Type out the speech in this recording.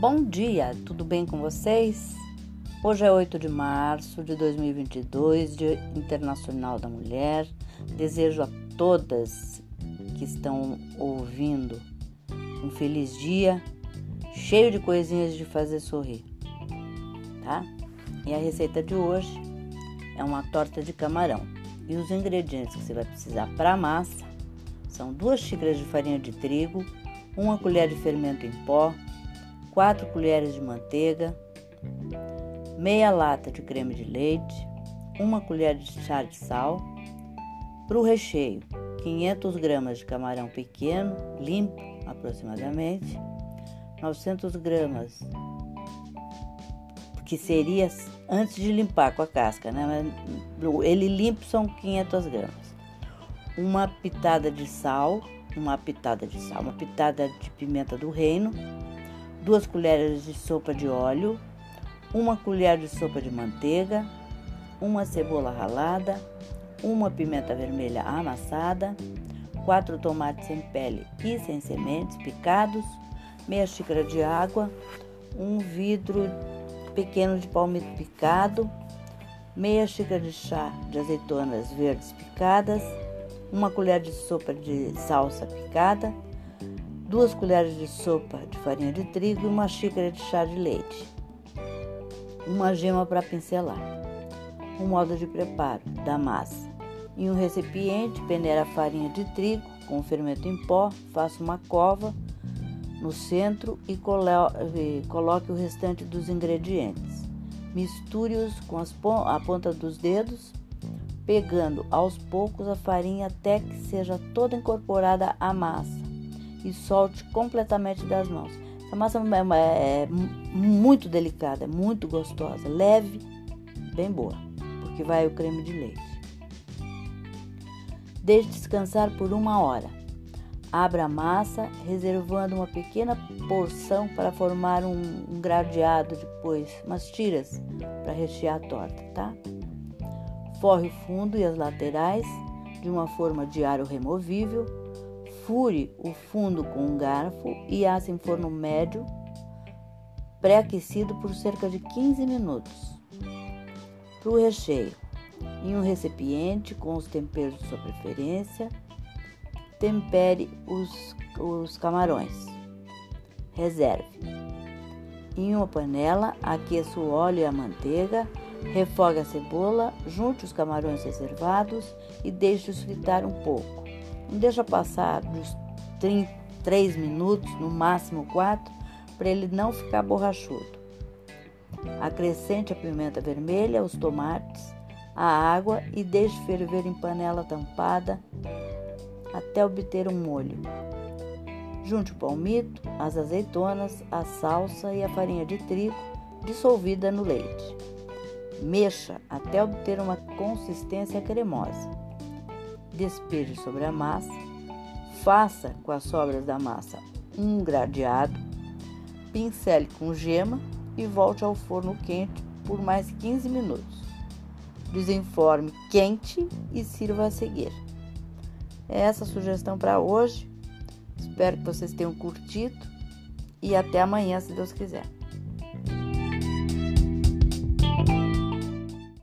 Bom dia, tudo bem com vocês? Hoje é 8 de março de 2022, Dia Internacional da Mulher. Desejo a todas que estão ouvindo um feliz dia, cheio de coisinhas de fazer sorrir, tá? E a receita de hoje é uma torta de camarão. E os ingredientes que você vai precisar para a massa são duas xícaras de farinha de trigo, uma colher de fermento em pó, 4 colheres de manteiga, meia lata de creme de leite, uma colher de chá de sal. Para o recheio, 500 gramas de camarão pequeno, limpo aproximadamente, 900 gramas, que seria antes de limpar com a casca, né? Ele limpo são 500 gramas. Uma pitada de sal, uma pitada de sal, uma pitada de pimenta do reino, duas colheres de sopa de óleo, uma colher de sopa de manteiga, uma cebola ralada, uma pimenta vermelha amassada, quatro tomates sem pele e sem sementes picados, meia xícara de água, um vidro pequeno de palmito picado, meia xícara de chá de azeitonas verdes picadas, uma colher de sopa de salsa picada, duas colheres de sopa de farinha de trigo e uma xícara de chá de leite. Uma gema para pincelar. Um modo de preparo da massa. Em um recipiente, peneira a farinha de trigo com fermento em pó, faça uma cova no centro e coloque o restante dos ingredientes. Misture-os com a ponta dos dedos, pegando aos poucos a farinha até que seja toda incorporada à massa solte completamente das mãos. Essa massa é, é muito delicada, é muito gostosa, leve, bem boa, porque vai o creme de leite. Deixe descansar por uma hora. Abra a massa, reservando uma pequena porção para formar um, um gradeado depois, umas tiras para rechear a torta, tá? Forre o fundo e as laterais de uma forma de aro removível Fure o fundo com um garfo e assa em forno médio, pré-aquecido por cerca de 15 minutos. Para o recheio, em um recipiente com os temperos de sua preferência, tempere os, os camarões. Reserve. Em uma panela, aqueça o óleo e a manteiga, refogue a cebola, junte os camarões reservados e deixe-os fritar um pouco. Não deixa passar dos 3 minutos, no máximo 4, para ele não ficar borrachudo. Acrescente a pimenta vermelha, os tomates, a água e deixe ferver em panela tampada até obter um molho. Junte o palmito, as azeitonas, a salsa e a farinha de trigo dissolvida no leite. Mexa até obter uma consistência cremosa despeje sobre a massa, faça com as sobras da massa um gradeado, pincele com gema e volte ao forno quente por mais 15 minutos. Desenforme quente e sirva a seguir. É essa a sugestão para hoje. Espero que vocês tenham curtido e até amanhã, se Deus quiser.